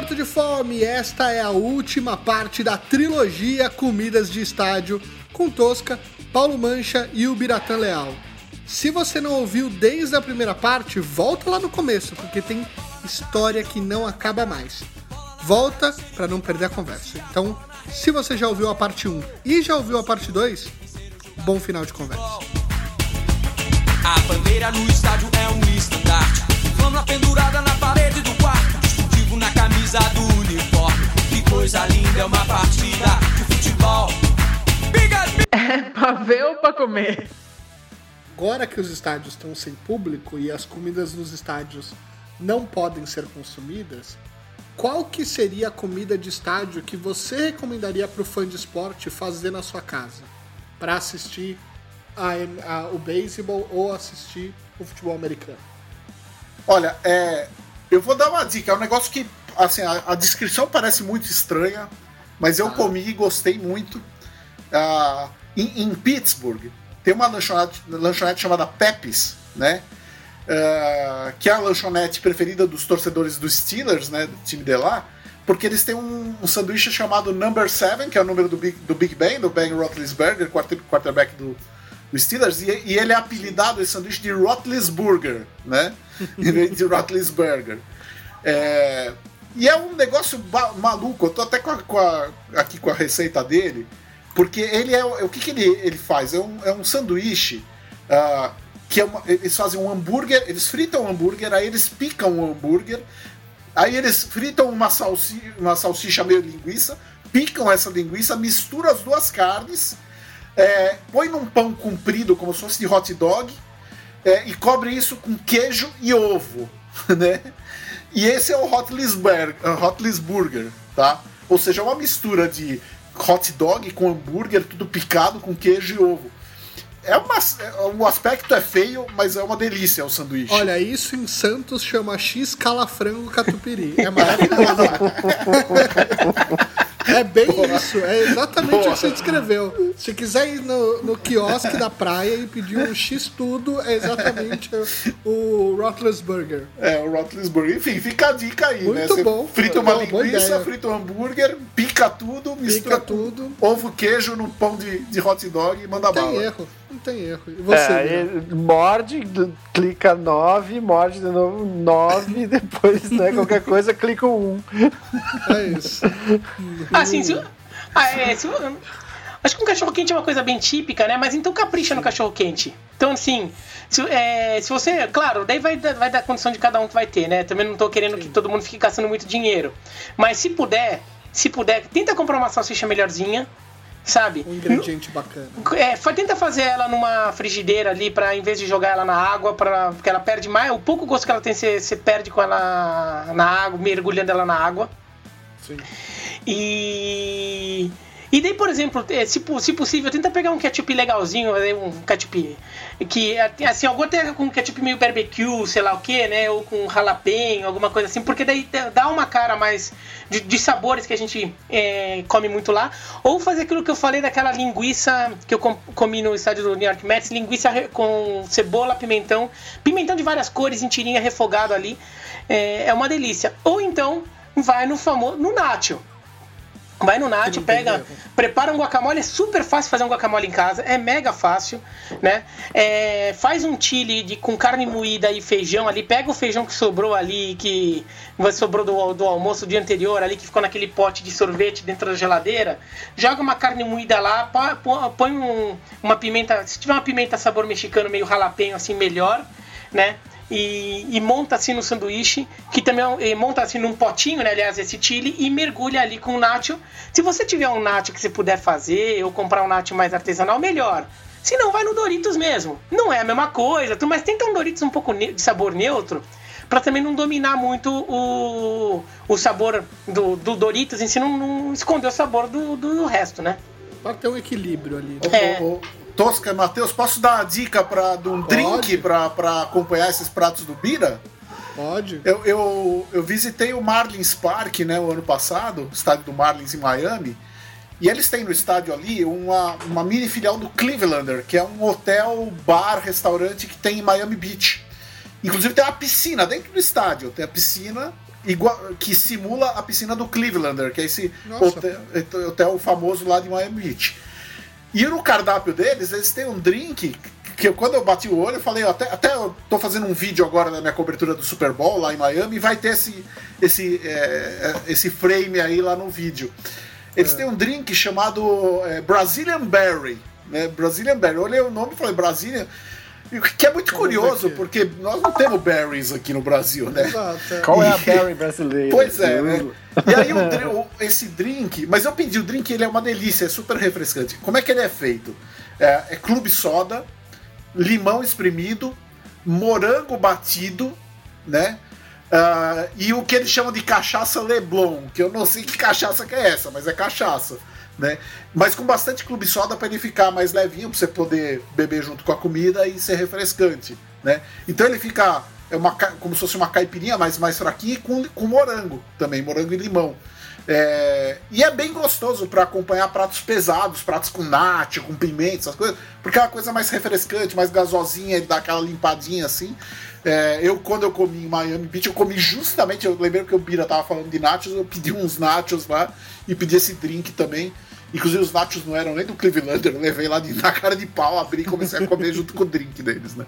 Morto de Fome, esta é a última parte da trilogia Comidas de Estádio com Tosca, Paulo Mancha e o Biratã Leal. Se você não ouviu desde a primeira parte, volta lá no começo, porque tem história que não acaba mais. Volta para não perder a conversa. Então, se você já ouviu a parte 1 e já ouviu a parte 2, bom final de conversa. A bandeira no estádio é um estandarte. Flâmula pendurada na camisa do uniforme. Que coisa linda é uma partida de futebol. É pra ver ou pra comer? Agora que os estádios estão sem público e as comidas nos estádios não podem ser consumidas, qual que seria a comida de estádio que você recomendaria para o fã de esporte fazer na sua casa para assistir a, a, o beisebol ou assistir o futebol americano? Olha, é, eu vou dar uma dica. É um negócio que, assim, a, a descrição parece muito estranha, mas eu Ah. comi e gostei muito. Ah, em, em Pittsburgh tem uma lanchonete, lanchonete chamada Pepe's, né? Ah, que é a lanchonete preferida dos torcedores dos Steelers, né? Do time de lá. Porque eles têm um, um sanduíche chamado Number 7, que é o número do Big, do Big Ben, do Ben Roethlisberger, quarter- quarterback do, do Steelers, e, e ele é apelidado esse sanduíche de Roethlisberger, né? em vez de Roethlisberger. É, e é um negócio maluco, eu tô até com a- com a- aqui com a receita dele, porque ele é. O que, que ele, ele faz? É um, é um sanduíche ah, que é uma- eles fazem um hambúrguer, eles fritam um hambúrguer, aí eles picam o hambúrguer, aí eles fritam uma, salsi, uma salsicha meio linguiça, picam essa linguiça, misturam as duas carnes, é, põe num pão comprido, como se fosse de hot dog, é, e cobre isso com queijo e ovo, né? E esse é o Hotlisberg, Hotlisburger, tá? Ou seja, é uma mistura de hot dog com hambúrguer, tudo picado com queijo e ovo. É uma, é- o aspecto é feio, mas é uma delícia o sanduíche. Olha, isso em Santos chama X calafrango catupiry. É maravilhoso. É bem isso, é exatamente o Boa. que você descreveu. Se quiser ir no, no quiosque da praia e pedir um X tudo, é exatamente o Rottles Burger. É, o Rotlisburger. Enfim, fica a dica aí, né? Muito Você bom. frita uma Boa, boa linguiça, frita um hambúrguer, pica tudo, mistura tudo. ovo, queijo num pão de, de hot dog e manda Não tem bala. erro, não tem erro. E você, É, Guilherme? aí morde, clica 9, morde de novo 9, depois, né, qualquer coisa, clica o 1. é isso. Assim, se, ah, é, se, acho que um cachorro quente é uma coisa bem típica, né? Mas então capricha no cachorro quente. Então, assim, se, é, se você. Claro, daí vai, dar- vai dar condição de cada um que vai ter, né? Também não tô querendo que todo mundo fique gastando muito dinheiro. Mas se puder, se puder, tenta comprar uma salsicha melhorzinha, sabe? Um ingrediente bacana. É, fa- tenta fazer ela numa frigideira ali, pra, em vez de jogar ela na água, pra, porque ela perde mais. O pouco gosto que ela tem, você perde com ela na água, mergulhando ela na água. Sim. E. E daí, por exemplo, eh, se, se possível, tenta pegar um ketchup legalzinho, eh, um ketchup que, eh, assim, alguma até com ketchup meio barbecue, sei lá o que, né? Ou com jalapeno, alguma coisa assim, porque daí dá- uma cara mais de, de sabores que a gente eh, come muito lá. Ou fazer aquilo que eu falei daquela linguiça que eu com- comi no estádio do New York Mets, linguiça com cebola, pimentão, pimentão de várias cores em tirinha refogado ali. É, é uma delícia. Ou então, vai no famoso, no nacho. Vai no Nath, pega, prepara um guacamole, é super fácil fazer um guacamole em casa, é mega fácil, né? É, faz um chili de, com carne moída e feijão ali, pega o feijão que sobrou ali, que sobrou do, do almoço do dia anterior ali, que ficou naquele pote de sorvete dentro da geladeira, joga uma carne moída lá, põe um- uma pimenta, se tiver uma pimenta sabor mexicano meio jalapeño assim, melhor, né? E, e monta assim no sanduíche, que também é monta assim num potinho, né? Aliás, esse chili, e mergulha ali com o nacho. Se você tiver um nacho que você puder fazer, ou comprar um nacho mais artesanal, melhor. Se não, vai no Doritos mesmo. Não é a mesma coisa, tu- mas tenta um Doritos um pouco de sabor neutro, pra também não dominar muito o, o sabor do, do Doritos em si, não, não esconder o sabor do, do resto, né? Pra ter um equilíbrio ali. Ô, É. ô, Tosca, Matheus, posso dar uma dica pra, de um Pode. drink pra acompanhar esses pratos do Bira? Pode? Eu, eu, eu visitei o Marlins Park, né, o ano passado, o estádio do Marlins em Miami, e eles têm no estádio ali uma, uma mini filial do Clevelander, que é um hotel, bar, restaurante que tem em Miami Beach. Inclusive tem uma piscina dentro do estádio, tem a piscina igual, que simula a piscina do Clevelander, que é esse hotel, hotel famoso lá de Miami Beach. E no cardápio deles, eles têm um drink que eu, quando eu bati o olho, eu falei, até, até eu tô fazendo um vídeo agora na minha cobertura do Super Bowl lá em Miami, e vai ter esse, esse, é, é, esse frame aí lá no vídeo. Eles têm um drink chamado é, Brazilian Berry. Né? Brazilian Berry. Eu olhei o nome e falei, Brazilian. Que é muito curioso, porque nós não temos berries aqui no Brasil, né? Exato, é. Qual é a Berry brasileira? Pois é, né? E aí o esse drink, mas eu pedi o drink, ele é uma delícia, é super refrescante. Como é que ele é feito? É, é clube soda, limão espremido, morango batido, né? Ah, e o que eles chamam de cachaça Leblon, que eu não sei que cachaça que é essa, mas é cachaça, né? Mas com bastante clube soda para ele ficar mais levinho, para você poder beber junto com a comida e ser refrescante, né? Então ele fica é uma, como se fosse uma caipirinha, mas mais fraquinha e com, com morango também, morango e limão. É, e é bem gostoso para acompanhar pratos pesados, pratos com nacho, com pimenta, essas coisas, porque é uma coisa mais refrescante, mais gasosinha, ele dá aquela limpadinha assim. É, eu, quando eu comi em Miami Beach, eu comi justamente, eu lembrei que o Bira tava falando de nachos, eu pedi uns nachos lá e pedi esse drink também. Inclusive os nachos não eram nem do Clevelander, eu levei lá de, na cara de pau, abri e comecei a comer junto com o drink deles, né?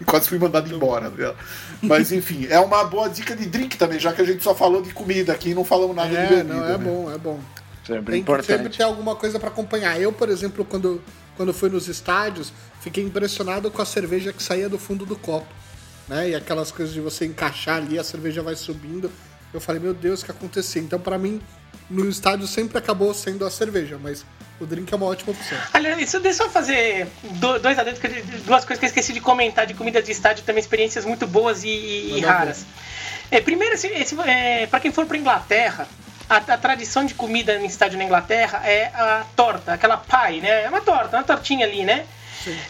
E quase fui mandado embora. Né? Mas enfim, é uma boa dica de drink também, já que a gente só falou de comida aqui e não falamos nada de É, bebida. não, é né? bom, é bom. Sempre Tem que sempre importante. ter alguma coisa pra acompanhar. Eu, por exemplo, quando, quando fui nos estádios, fiquei impressionado com a cerveja que saía do fundo do copo. Né? E aquelas coisas de você encaixar ali, a cerveja vai subindo. Eu falei, meu Deus, o que aconteceu? Então, pra mim, no estádio sempre acabou sendo a cerveja, mas o drink é uma ótima opção. Aliás, deixa eu fazer do- dois adentros, duas coisas que eu esqueci de comentar de comida de estádio, também experiências muito boas e, e raras. É, primeiro, é, para quem for para Inglaterra, a, a tradição de comida no estádio na Inglaterra é a torta, aquela pie, né? É uma torta, uma tortinha ali, né?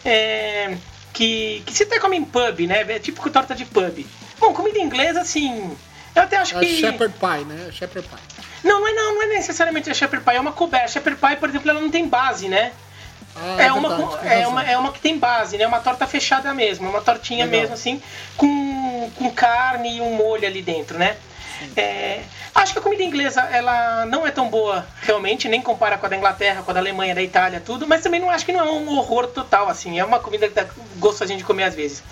É, que, que se até come em pub, né? É tipo torta de pub. Bom, comida inglesa, assim. Eu até acho A que. Shepherd Pie, né? A Shepherd Pie. Não, não é, não, não é necessariamente a shepherd pie, é uma coberta. A shepherd pie, por exemplo, ela não tem base, né? Ah, É, uma, verdade, tem é, uma, é uma que tem base, né? Uma torta fechada mesmo, uma tortinha Legal. mesmo, assim, com, com carne e um molho ali dentro, né? É, acho que a comida inglesa, ela não é tão boa, realmente, nem compara com a da Inglaterra, com a da Alemanha, da Itália, tudo, mas também não acho que não é um horror total, assim, é uma comida que dá gostosinha de comer às vezes.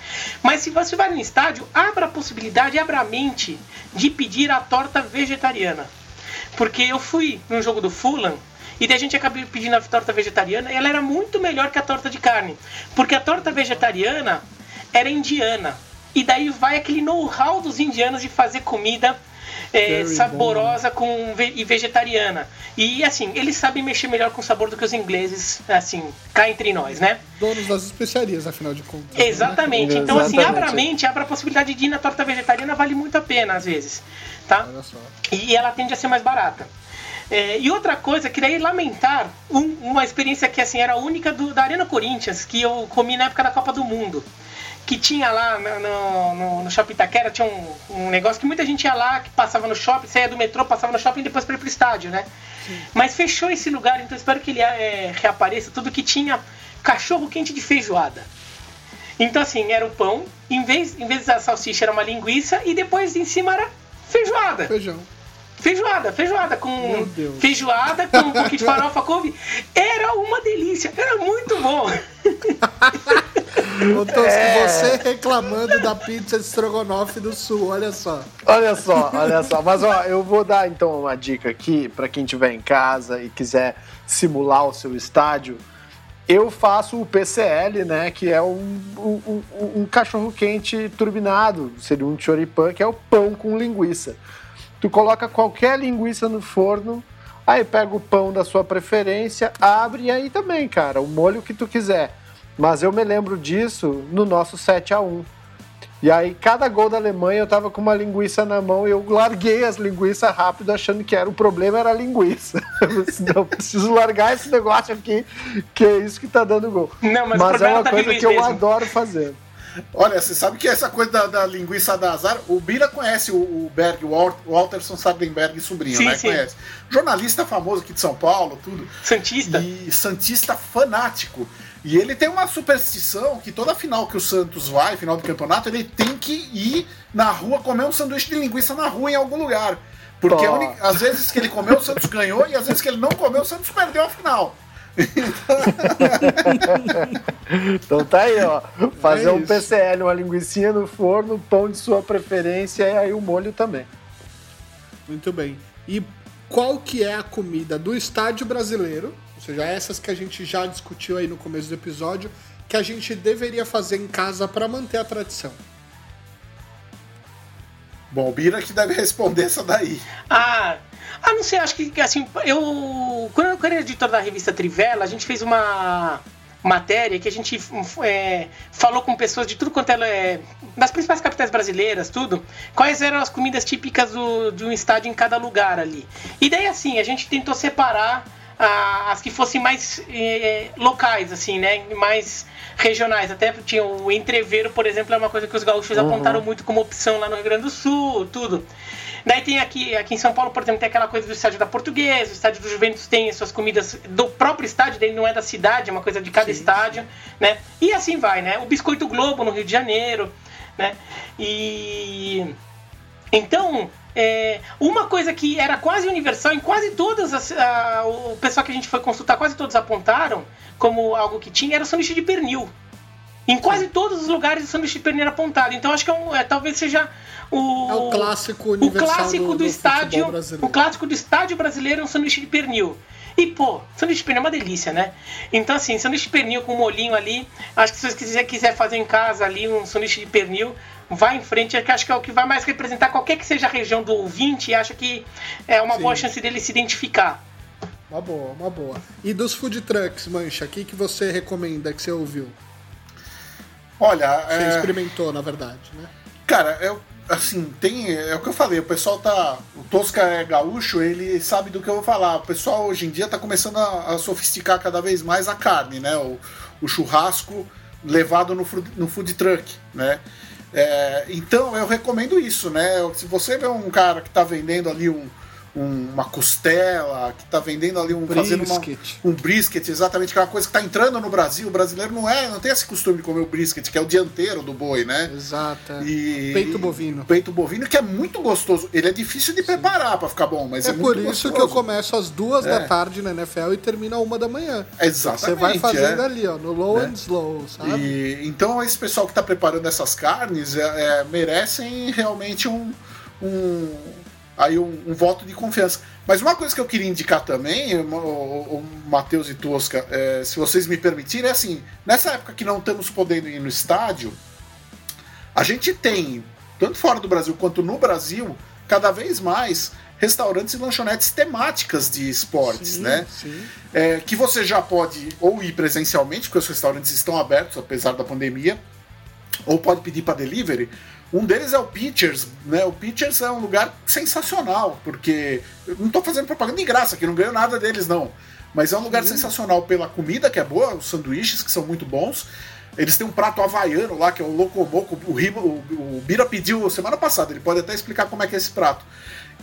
Mas se você vai no estádio, abra a possibilidade, abra a mente de pedir a torta vegetariana. Porque eu fui num jogo do Fulham e daí a gente acabou pedindo a torta vegetariana e ela era muito melhor que a torta de carne. Porque a torta vegetariana era indiana. E daí vai aquele know-how dos indianos de fazer comida é, saborosa com ve- e vegetariana. E assim, eles sabem mexer melhor com o sabor do que os ingleses, assim, cá entre nós, né? Donos das especiarias, afinal de contas. né? Exatamente. Então, assim, Exatamente. abra a mente, abra a possibilidade de ir na torta vegetariana, vale muito a pena, às vezes. Tá? Olha só. E ela tende a ser mais barata. É, e outra coisa, queria lamentar um- uma experiência que assim era única do- da Arena Corinthians, que eu comi na época da Copa do Mundo. Que tinha lá no, no, no, Shopping Itaquera, tinha um, um negócio que muita gente ia lá, que passava no shopping, saía do metrô, passava no shopping e depois para ir pro estádio, né? Mas fechou esse lugar, então espero que ele é, reapareça. Tudo que tinha cachorro quente de feijoada. Então, assim, era o pão, em vez, em vez da salsicha era uma linguiça e depois em cima era feijoada. Feijão. Feijoada, feijoada com feijoada com um pouquinho de farofa, couve. Era uma delícia, era muito bom. Ô, Tosco, É. você reclamando da pizza de estrogonofe do sul, olha só. Olha só, olha só. Mas ó, eu vou dar então uma dica aqui pra quem estiver em casa e quiser simular o seu estádio. Eu faço o PCL, né? Que é um, um, um- um cachorro quente turbinado. Seria um choripan, que é o pão com linguiça. Tu coloca qualquer linguiça no forno, aí pega o pão da sua preferência, abre e aí também, cara, o molho que tu quiser. Mas eu me lembro disso no nosso 7 a 1 e aí, cada gol da Alemanha, eu tava com uma linguiça na mão e eu larguei as linguiças rápido, achando que era o problema era a linguiça. Eu disse, Não, preciso largar esse negócio aqui, que é isso que tá dando gol. Não, mas o é problema uma tá coisa que eu mesmo. adoro fazer. Olha, você sabe que essa coisa da, da linguiça da azar, o Bira conhece o, o Berg, o Wal- Walterson Sardenberg, sobrinho, Sim, né? sim. Conhece. Jornalista famoso aqui de São Paulo, tudo. Santista. E Santista fanático. E ele tem uma superstição que toda final que o Santos vai, final do campeonato, ele tem que ir na rua comer um sanduíche de linguiça na rua em algum lugar. Porque Pô. uni- às vezes que ele comeu, o Santos ganhou, e às vezes que ele não comeu, o Santos perdeu a final. Então tá aí, ó. Fazer É um. PCL, uma linguicinha no forno, pão de sua preferência e aí o molho também. Muito bem. E qual que é a comida do estádio brasileiro? Ou seja, essas que a gente já discutiu aí no começo do episódio, que a gente deveria fazer em casa para manter a tradição. Bom, o Bira que deve responder essa daí. Ah, ah, não sei, acho que assim, eu. Quando eu era editor da revista Trivela, a gente fez uma matéria que a gente é, falou com pessoas de tudo quanto ela é. das principais capitais brasileiras, tudo. Quais eram as comidas típicas do, de um estádio em cada lugar ali. E daí, assim, a gente tentou separar ah, as que fossem mais eh, locais, assim, né? Mais regionais. Até tinha o entreveiro, por exemplo, é uma coisa que os gaúchos apontaram muito como opção lá no Rio Grande do Sul, tudo. Daí tem aqui, aqui em São Paulo, por exemplo, tem aquela coisa do estádio da Portuguesa, o estádio do Juventus tem as suas comidas do próprio estádio, dele não é da cidade, é uma coisa de cada estádio, né? E assim vai, né? O Biscoito Globo no Rio de Janeiro, né? E então, é, uma coisa que era quase universal em quase todas as. a- o pessoal que a gente foi consultar, quase todos apontaram como algo que tinha, era o sanduíche de pernil. Em quase todos os lugares o sanduíche de pernil era apontado. Então acho que é um- é, talvez seja o. É o clássico O universal clássico do, do- do estádio. O clássico do estádio brasileiro é um sanduíche de pernil. E, pô, sanduíche de pernil é uma delícia, né? Então, assim, sanduíche de pernil com molhinho ali. Acho que se você quiser, quiser fazer em casa ali um sanduíche de pernil, vai em frente. é que Acho que é o que vai mais representar qualquer que seja a região do ouvinte. E acho que é uma Sim. boa chance dele se identificar. Uma boa, uma boa. E dos food trucks, Mancha, o que, que você recomenda que você ouviu? Olha, Você é, experimentou, na verdade, né? cara, eu, assim, tem. É o que eu falei, o pessoal tá. O Tosca é gaúcho, ele sabe do que eu vou falar. O pessoal hoje em dia tá começando a, a sofisticar cada vez mais a carne, né? O, o churrasco levado no, no food truck, né? É, então eu recomendo isso, né? Se você vê um cara que tá vendendo ali um, um- uma costela, que tá vendendo ali um fazendo uma, Brisket. um brisket, exatamente, que é uma coisa que tá entrando no Brasil. O brasileiro não é, não tem esse costume de comer o brisket, que é o dianteiro do boi, né? Exato. é. E- Peito bovino. Peito bovino que é muito gostoso. Ele é difícil de preparar pra ficar bom, mas é, É por isso gostoso. que eu começo às duas É. da tarde na NFL e termino a uma da manhã. Exatamente. Você vai fazendo é. ali, ó, no low Né? and slow, sabe? E, então esse pessoal que está preparando essas carnes é, é, merecem realmente um, um, aí um, um voto de confiança. Mas uma coisa que eu queria indicar também, o, o, o Matheus e Tosca, é, se vocês me permitirem, é assim, nessa época que não estamos podendo ir no estádio, a gente tem, tanto fora do Brasil quanto no Brasil, cada vez mais restaurantes e lanchonetes temáticas de esportes, Sim, né? sim. é, que você já pode ou ir presencialmente, porque os restaurantes estão abertos apesar da pandemia, ou pode pedir para delivery. Um deles é o Pitchers, né? O Pitchers é um lugar sensacional, porque eu não estou fazendo propaganda de graça, que não ganho nada deles não, mas é um lugar sensacional pela comida que é boa, os sanduíches que são muito bons. Eles têm um prato havaiano lá, que é o Locomoco. O, o, o Bira pediu semana passada, ele pode até explicar como é que é esse prato.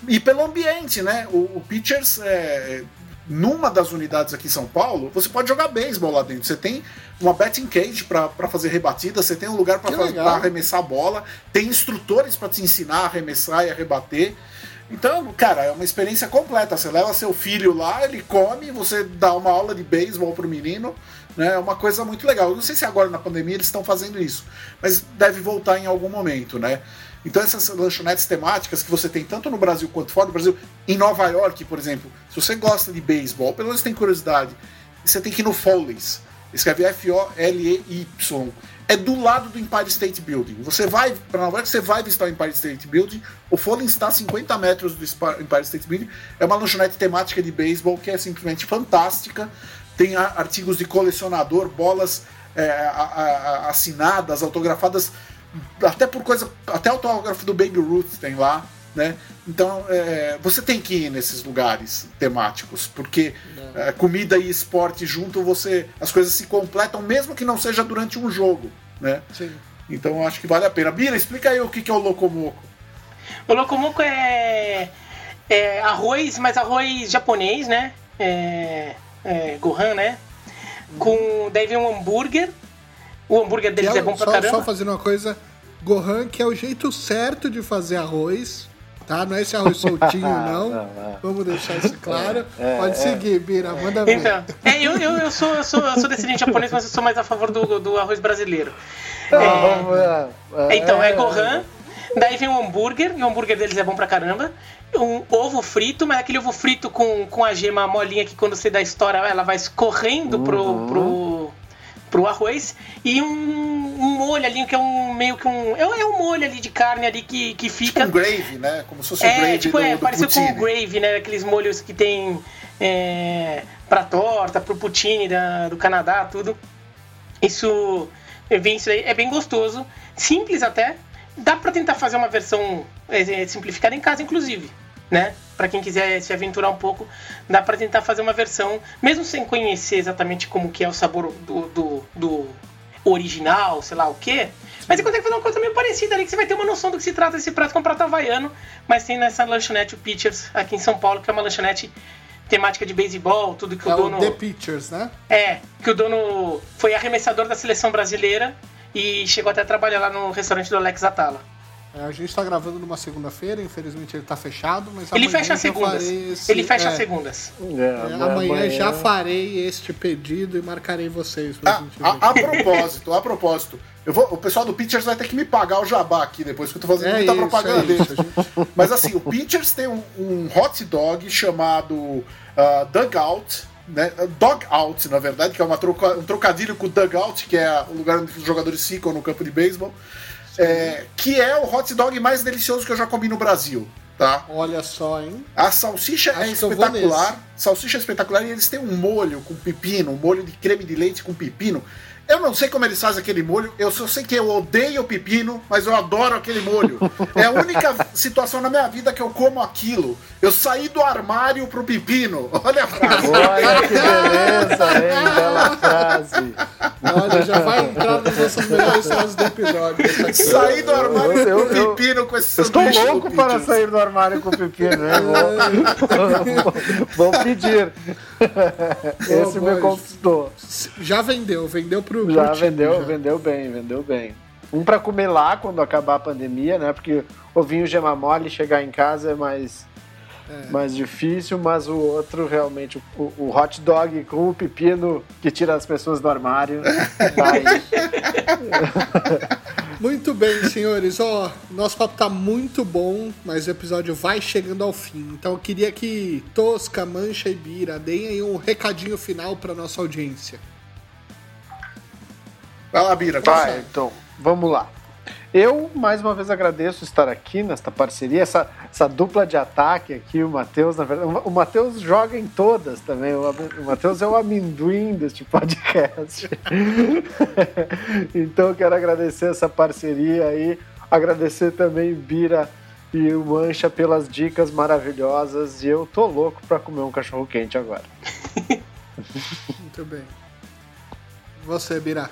E pelo ambiente, né? O, o Pitchers, é, numa das unidades aqui em São Paulo, você pode jogar beisebol lá dentro. Você tem uma betting cage para fazer rebatida, você tem um lugar para arremessar a bola, tem instrutores para te ensinar a arremessar e a rebater. Então, cara, é uma experiência completa. Você leva seu filho lá, ele come, você dá uma aula de beisebol pro menino, né? É uma coisa muito legal. Eu não sei se agora na pandemia eles estão fazendo isso, mas deve voltar em algum momento, né? Então essas lanchonetes temáticas que você tem tanto no Brasil quanto fora do Brasil, em Nova York, por exemplo, se você gosta de beisebol, pelo menos tem curiosidade, você tem que ir no Foley's. Escreve F-O-L-E-Y. É do lado do Empire State Building. Você vai para Nova York, você vai visitar o Empire State Building. O Foley's está a 50 metros do Empire State Building. É uma lanchonete temática de beisebol que é simplesmente fantástica. Tem artigos de colecionador, bolas é, a- a- assinadas, autografadas, até por coisa. Até autógrafo do Baby Ruth tem lá. Né? Então é, você tem que ir nesses lugares temáticos, porque é, comida e esporte junto, você as coisas se completam, mesmo que não seja durante um jogo. Né? Sim. Então eu acho que vale a pena. Bira, explica aí o que que é o Locomoco. O locomoco é, é arroz, mas arroz japonês, né? É, é, Gohan, né? Com, daí vem um hambúrguer. O hambúrguer deles é é bom pra só, caramba. só fazendo uma coisa, Gohan, que é o jeito certo de fazer arroz, tá? Não é esse arroz soltinho, não. Não, não. Vamos deixar isso claro. É, Pode é. seguir, Bira, manda ver. Então, é, eu, eu, eu, sou, eu, sou, eu sou descendente japonês, mas eu sou mais a favor do, do arroz brasileiro. Não, é, é, Então, é Gohan, daí vem o hambúrguer, e o hambúrguer deles é bom pra caramba. Um ovo frito, mas aquele ovo frito com, com a gema molinha que quando você dá história, ela vai escorrendo Uhum. pro, pro arroz. E um, um molho ali, que é um meio que um. É, é um molho ali de carne ali que, que Tipo fica. um gravy, né? Como se fosse um É, gravy tipo, do, é, do parecido com o gravy, né? Aqueles molhos que tem é, pra torta, pro poutine da, do Canadá, tudo. Isso, é bem, isso aí é bem gostoso, simples até. Dá pra tentar fazer uma versão é, é, simplificada em casa, inclusive, né? Pra quem quiser se aventurar um pouco, dá pra tentar fazer uma versão, mesmo sem conhecer exatamente como que é o sabor do, do, do original, sei lá o quê. Mas você consegue fazer uma coisa meio parecida ali, que você vai ter uma noção do que se trata esse prato, que é um prato havaiano, mas tem nessa lanchonete, o Pitchers, aqui em São Paulo, que é uma lanchonete temática de beisebol, tudo que É o o dono... The Pictures, né? É, que o dono foi arremessador da seleção brasileira e chegou até a trabalhar lá no restaurante do Alex Atala. É, a gente tá gravando numa segunda-feira, infelizmente ele tá fechado, mas Ele amanhã fecha segundas. esse- Ele fecha é, as segundas. É, é, amanhã, já farei este pedido e marcarei vocês pra Ah, gente ver. a, a propósito, a propósito. Eu vou, o pessoal do Pitchers vai ter que me pagar o jabá aqui depois, que eu tô fazendo É muita isso, propaganda é isso, a Mas assim, o Pitchers tem um, um hot dog chamado ah, Dugout, né? Dog Out, na verdade, que é uma troca- um trocadilho com Dugout, que é o lugar onde os jogadores ficam no campo de beisebol. É, que é o hot dog mais delicioso que eu já comi no Brasil, tá? Olha só, hein? A salsicha Acho é eu vou espetacular. Salsicha é espetacular e eles têm um molho com pepino, um molho de creme de leite com pepino. Eu não sei como eles fazem aquele molho, eu só sei que eu odeio pepino, mas eu adoro aquele molho. É a única situação na minha vida que eu como aquilo. Eu saí do armário pro pepino. Olha a frase. Olha que beleza, hein? Bela frase. Olha, já vai entrar nas nossas melhores frases do episódio. Saí do armário Eu- pro eu- pepino com esse Eu estou louco para sair do armário com pepino, né? Vou, vou pedir. Esse Boa, me conquistou. Já vendeu, vendeu pro Já pro time, vendeu, já. vendeu bem, vendeu bem. Um pra comer lá quando acabar a pandemia, né? Porque ovinho gema mole chegar em casa é mais, mais difícil, mas o outro realmente, o, o hot dog com o pepino que tira as pessoas do armário. Muito bem, senhores. Ó, nosso papo tá muito bom, mas o episódio vai chegando ao fim. Então eu queria que Tosca, Mancha e Bira deem aí um recadinho final pra nossa audiência. Vai lá, Bira. Vai, então, vamos lá. Eu, mais uma vez, agradeço estar aqui nesta parceria, essa, essa dupla de ataque aqui, o Matheus, na verdade. O Matheus joga em todas também. O, o Matheus é o amendoim deste podcast. então, eu quero agradecer essa parceria aí. Agradecer também Bira e o Mancha pelas dicas maravilhosas. E eu tô louco pra comer um cachorro quente agora. Muito bem. Você, Bira.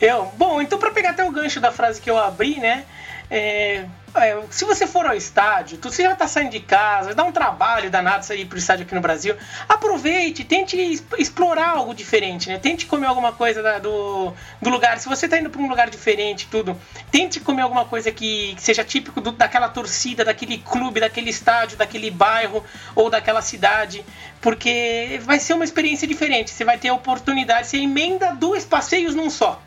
Eu, bom, então para pegar até o gancho da frase que eu abri, né? é, é, se você for ao estádio, você já tá saindo de casa, dá um trabalho danado sair pro estádio aqui no Brasil. Aproveite, tente explorar algo diferente, né? Tente comer alguma coisa da- do, do lugar. Se você tá indo para um lugar diferente, tudo, tente comer alguma coisa que, que seja típico do- daquela torcida, daquele clube, daquele estádio, daquele bairro ou daquela cidade, porque vai ser uma experiência diferente. Você vai ter a oportunidade, você emenda dois passeios num só.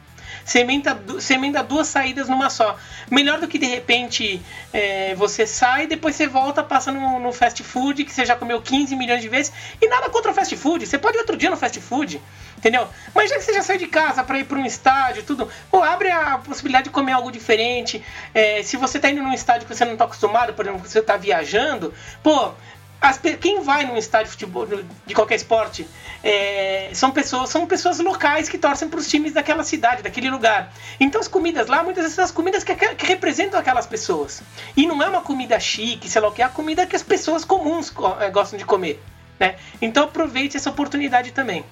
Você emenda, você emenda duas saídas numa só. Melhor do que de repente é, você sai, depois você volta, passa no, no fast food, que você já comeu 15 milhões de vezes. E nada contra o fast food. Você pode ir outro dia no fast food, entendeu? Mas já que você já saiu de casa para ir para um estádio, tudo, pô, abre a possibilidade de comer algo diferente. É, se você tá indo num estádio que você não tá acostumado, por exemplo, você tá viajando, pô. As quem vai num estádio de futebol de qualquer esporte é, são pessoas são pessoas locais que torcem para os times daquela cidade, daquele lugar. Então as comidas lá, muitas vezes são as comidas que, que representam aquelas pessoas. E não é uma comida chique, sei lá o que, é a comida que as pessoas comuns co- eh, gostam de comer. Né? Então aproveite essa oportunidade também.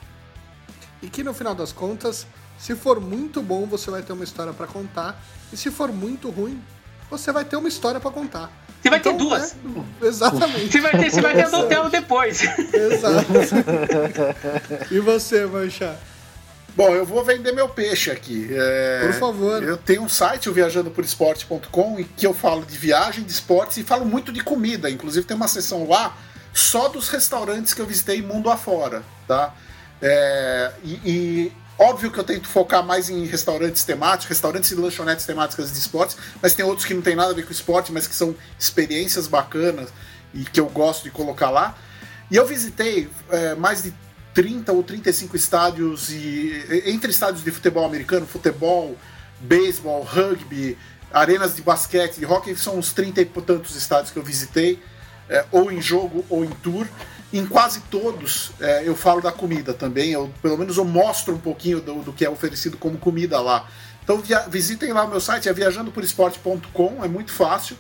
E que no final das contas, se for muito bom, você vai ter uma história pra contar. E se for muito ruim, você vai ter uma história pra contar. Você vai ter Então, duas. né, exatamente. Você vai ter, você vai ter a do hotel depois. Exato. e você, Mancha? Bom, eu vou vender meu peixe aqui. É, Por favor. Eu tenho um site, o viajandoporesporte.com, em que eu falo de viagem, de esportes e falo muito de comida. Inclusive tem uma seção lá só dos restaurantes que eu visitei mundo afora, tá? É, e, e óbvio que eu tento focar mais em restaurantes temáticos, restaurantes e lanchonetes temáticas de esportes, mas tem outros que não tem nada a ver com esporte, mas que são experiências bacanas e que eu gosto de colocar lá. E eu visitei é, mais de 30 ou 35 estádios e entre estádios de futebol americano, futebol, beisebol, rugby, arenas de basquete, de hockey, são uns 30 e tantos estádios que eu visitei, é, ou em jogo ou em tour. Em quase todos é, eu falo da comida também, eu, pelo menos eu mostro um pouquinho do, do que é oferecido como comida lá. Então via, visitem lá o meu site, é viajandoporesporte.com, é muito fácil.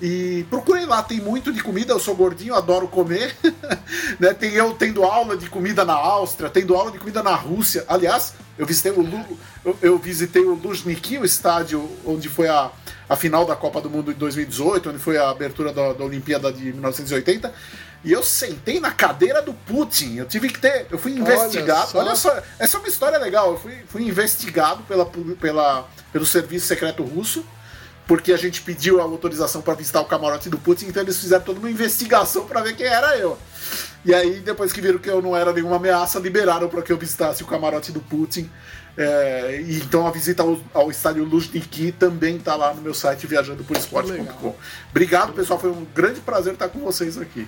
E procurei lá, tem muito de comida, eu sou gordinho, adoro comer. né? Tem eu tendo aula de comida na Áustria, tendo aula de comida na Rússia. Aliás, eu visitei o, Lu, eu, eu visitei o Luzhniki, o estádio onde foi a, a final da Copa do Mundo de 2018, onde foi a abertura da, da Olimpíada de 1980. E eu sentei na cadeira do Putin. Eu tive que ter. Eu fui investigado. Olha só, Olha só essa é uma história legal. Eu fui, fui investigado pela, pela, pelo serviço secreto russo porque a gente pediu a autorização para visitar o camarote do Putin, então eles fizeram toda uma investigação para ver quem era eu. E aí, depois que viram que eu não era nenhuma ameaça, liberaram para que eu visitasse o camarote do Putin. É, e então a visita ao, ao estádio Luzhniki também está lá no meu site viajandoporesporte.com. Obrigado, pessoal. Foi um grande prazer estar com vocês aqui.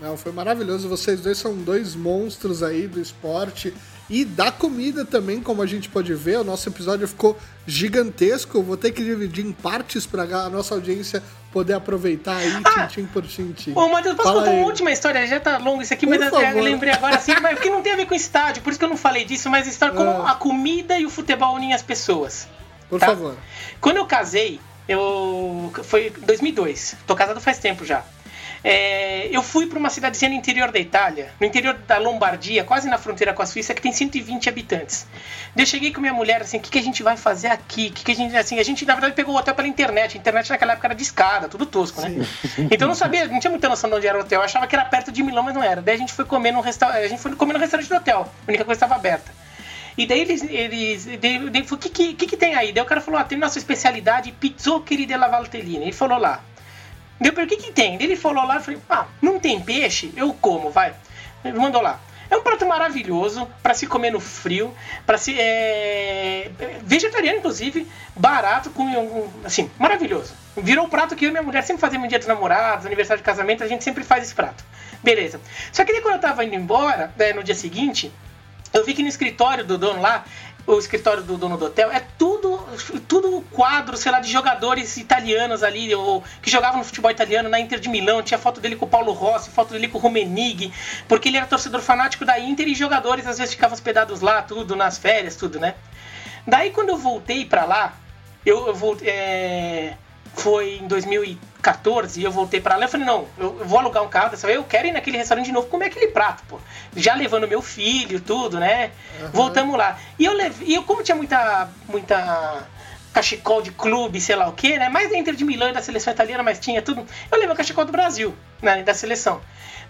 Não, foi maravilhoso. Vocês dois são dois monstros aí do esporte e da comida também, como a gente pode ver. O nosso episódio ficou gigantesco. Vou ter que dividir em partes para a nossa audiência poder aproveitar aí, ah, tintim por tintim. Ô, Matheus, posso Fala contar aí. uma última história? Já tá longo isso aqui, por mas favor. eu lembrei agora assim, mas porque não tem a ver com estádio, por isso que eu não falei disso, mas a história como ah. a comida e o futebol unem as pessoas. Por tá? favor. Quando eu casei, eu foi 2002. Tô casado faz tempo já. É, eu fui para uma cidadezinha no interior da Itália, no interior da Lombardia, quase na fronteira com a Suíça, que tem 120 habitantes. Eu cheguei com minha mulher assim, o que, que a gente vai fazer aqui? Que que a gente assim, a gente na verdade pegou o hotel pela internet. A internet naquela época era de escada, tudo tosco, né? Então eu não sabia, não tinha muita noção de onde era o hotel. Eu achava que era perto de Milão, mas não era. Daí a gente foi comer num restaurante, a gente foi comer no restaurante do hotel. A única coisa estava aberta. E daí eles. eles daí, daí, o que, que, que, tem aí? Daí o cara falou: ah, tem nossa especialidade pizzoccheri della Valtellina. Ele falou lá. Deu o que que tem? Ele falou lá, eu falei, ah, não tem peixe? Eu como, vai. Ele mandou lá. É um prato maravilhoso para se comer no frio, para se é, vegetariano inclusive, barato com assim, maravilhoso. Virou o prato que eu e minha mulher sempre fazemos em dia dos namorados, aniversário de casamento, a gente sempre faz esse prato. Beleza. Só que daí quando eu tava indo embora, né, no dia seguinte, eu vi que no escritório do dono lá, o escritório do dono do hotel, é tudo, tudo quadro, sei lá, de jogadores italianos ali, ou que jogavam no futebol italiano na Inter de Milão. Tinha foto dele com o Paulo Rossi, foto dele com o Rumenig, porque ele era torcedor fanático da Inter e jogadores às vezes ficavam hospedados lá, tudo, nas férias, tudo, né? Daí quando eu voltei pra lá, eu, eu voltei. É, foi em 2014 e eu voltei para lá. Eu falei, não, eu, vou alugar um carro dessa vez, eu quero ir naquele restaurante de novo comer aquele prato, pô. Já levando meu filho, tudo, né? Uhum. Voltamos lá. E eu levei, e eu, como tinha muita, muita cachecol de clube, sei lá o que, né? Mais dentro de Milão e da seleção italiana, mas tinha tudo. Eu levei o cachecol do Brasil, né? Da seleção.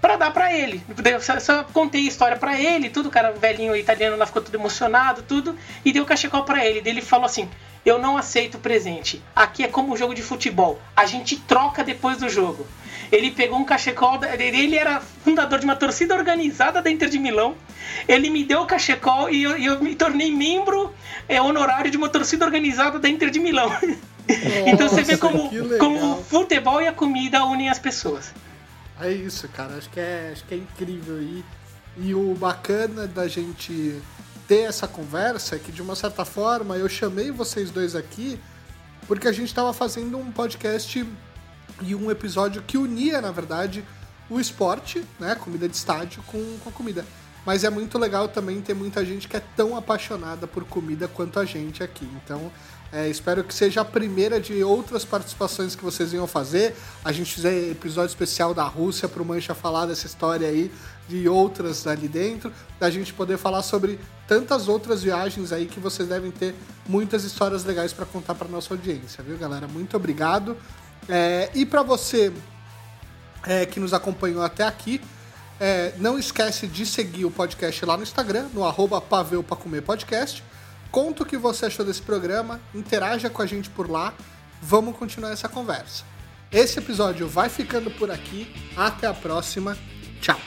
para dar para ele. Eu só, só contei a história para ele, tudo, o cara velhinho italiano lá ficou tudo emocionado, tudo, e deu o cachecol para ele. Ele falou assim: eu não aceito presente. Aqui é como um jogo de futebol. A gente troca depois do jogo. Ele pegou um cachecol. Ele era fundador de uma torcida organizada da Inter de Milão. Ele me deu o cachecol e eu, eu me tornei membro é, honorário de uma torcida organizada da Inter de Milão. Nossa, então você vê como, como o futebol e a comida unem as pessoas. É isso, cara. Acho que é, acho que é incrível. E, e o bacana da gente ter essa conversa é que, de uma certa forma, eu chamei vocês dois aqui porque a gente estava fazendo um podcast e um episódio que unia, na verdade, o esporte, né, comida de estádio, com, com a comida. Mas é muito legal também ter muita gente que é tão apaixonada por comida quanto a gente aqui. Então, é, espero que seja a primeira de outras participações que vocês iam fazer. A gente fizer episódio especial da Rússia para o Mancha falar dessa história aí, de outras ali dentro, da gente poder falar sobre tantas outras viagens aí que vocês devem ter muitas histórias legais para contar para nossa audiência, viu, galera? Muito obrigado. É, e para você é, que nos acompanhou até aqui, É, não esquece de seguir o podcast lá no Instagram, no arroba Comer Podcast. Conta o que você achou desse programa, interaja com a gente por lá. Vamos continuar essa conversa. Esse episódio vai ficando por aqui. Até a próxima. Tchau.